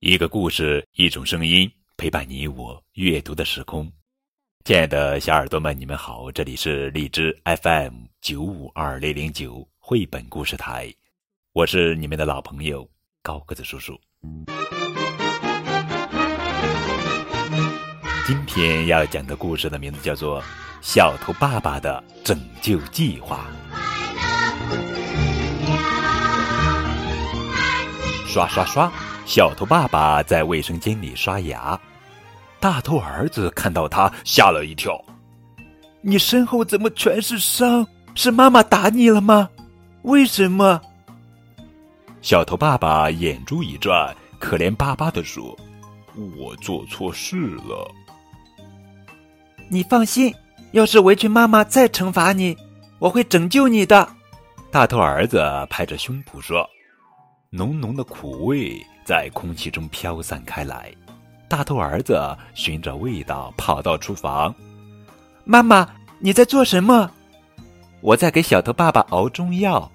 一个故事，一种声音，陪伴你我阅读的时空。亲爱的小耳朵们，你们好，这里是荔枝 FM 九五二零零九绘本故事台，我是你们的老朋友高个子叔叔。今天要讲的故事的名字叫做《小头爸爸的拯救计划》。刷刷刷。小头爸爸在卫生间里刷牙，大头儿子看到他吓了一跳：“你身后怎么全是伤？是妈妈打你了吗？为什么？”小头爸爸眼珠一转，可怜巴巴的说：“我做错事了。”你放心，要是围裙妈妈再惩罚你，我会拯救你的。”大头儿子拍着胸脯说。浓浓的苦味在空气中飘散开来，大头儿子循着味道跑到厨房。妈妈，你在做什么？我在给小头爸爸熬中药。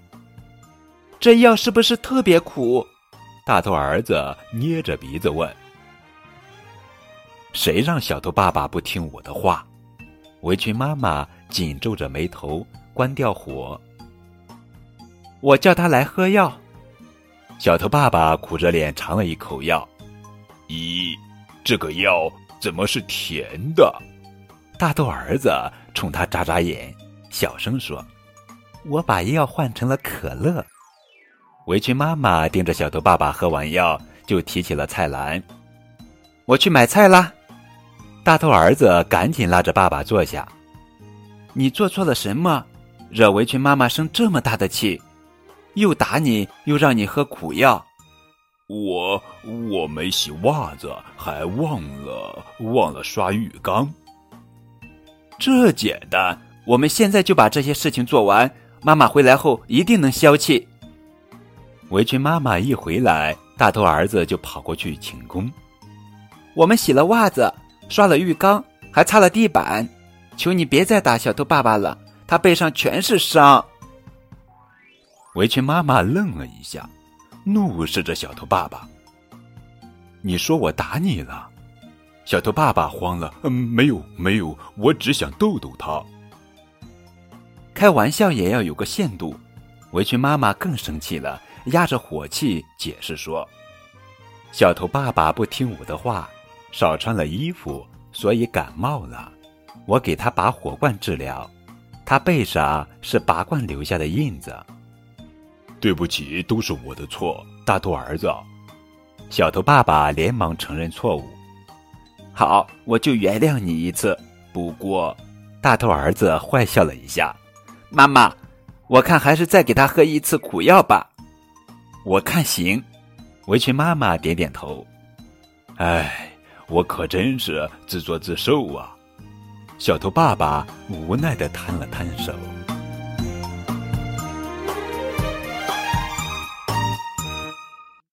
这药是不是特别苦？大头儿子捏着鼻子问。谁让小头爸爸不听我的话？围裙妈妈紧皱着眉头，关掉火。我叫他来喝药。小头爸爸苦着脸尝了一口药，咦，这个药怎么是甜的？大头儿子冲他眨眨眼，小声说：“我把药换成了可乐。”围裙妈妈盯着小头爸爸喝完药，就提起了菜篮：“我去买菜啦！”大头儿子赶紧拉着爸爸坐下：“你做错了什么，惹围裙妈妈生这么大的气？”又打你，又让你喝苦药。我我没洗袜子，还忘了忘了刷浴缸。这简单，我们现在就把这些事情做完。妈妈回来后一定能消气。围裙妈妈一回来，大头儿子就跑过去请功。我们洗了袜子，刷了浴缸，还擦了地板。求你别再打小头爸爸了，他背上全是伤。围裙妈妈愣了一下，怒视着小头爸爸：“你说我打你了？”小头爸爸慌了：“嗯，没有，没有，我只想逗逗他。”开玩笑也要有个限度。围裙妈妈更生气了，压着火气解释说：“小头爸爸不听我的话，少穿了衣服，所以感冒了。我给他拔火罐治疗，他背上是拔罐留下的印子。”对不起，都是我的错，大头儿子。小头爸爸连忙承认错误。好，我就原谅你一次。不过，大头儿子坏笑了一下。妈妈，我看还是再给他喝一次苦药吧。我看行。围裙妈妈点点头。哎，我可真是自作自受啊！小头爸爸无奈的摊了摊手。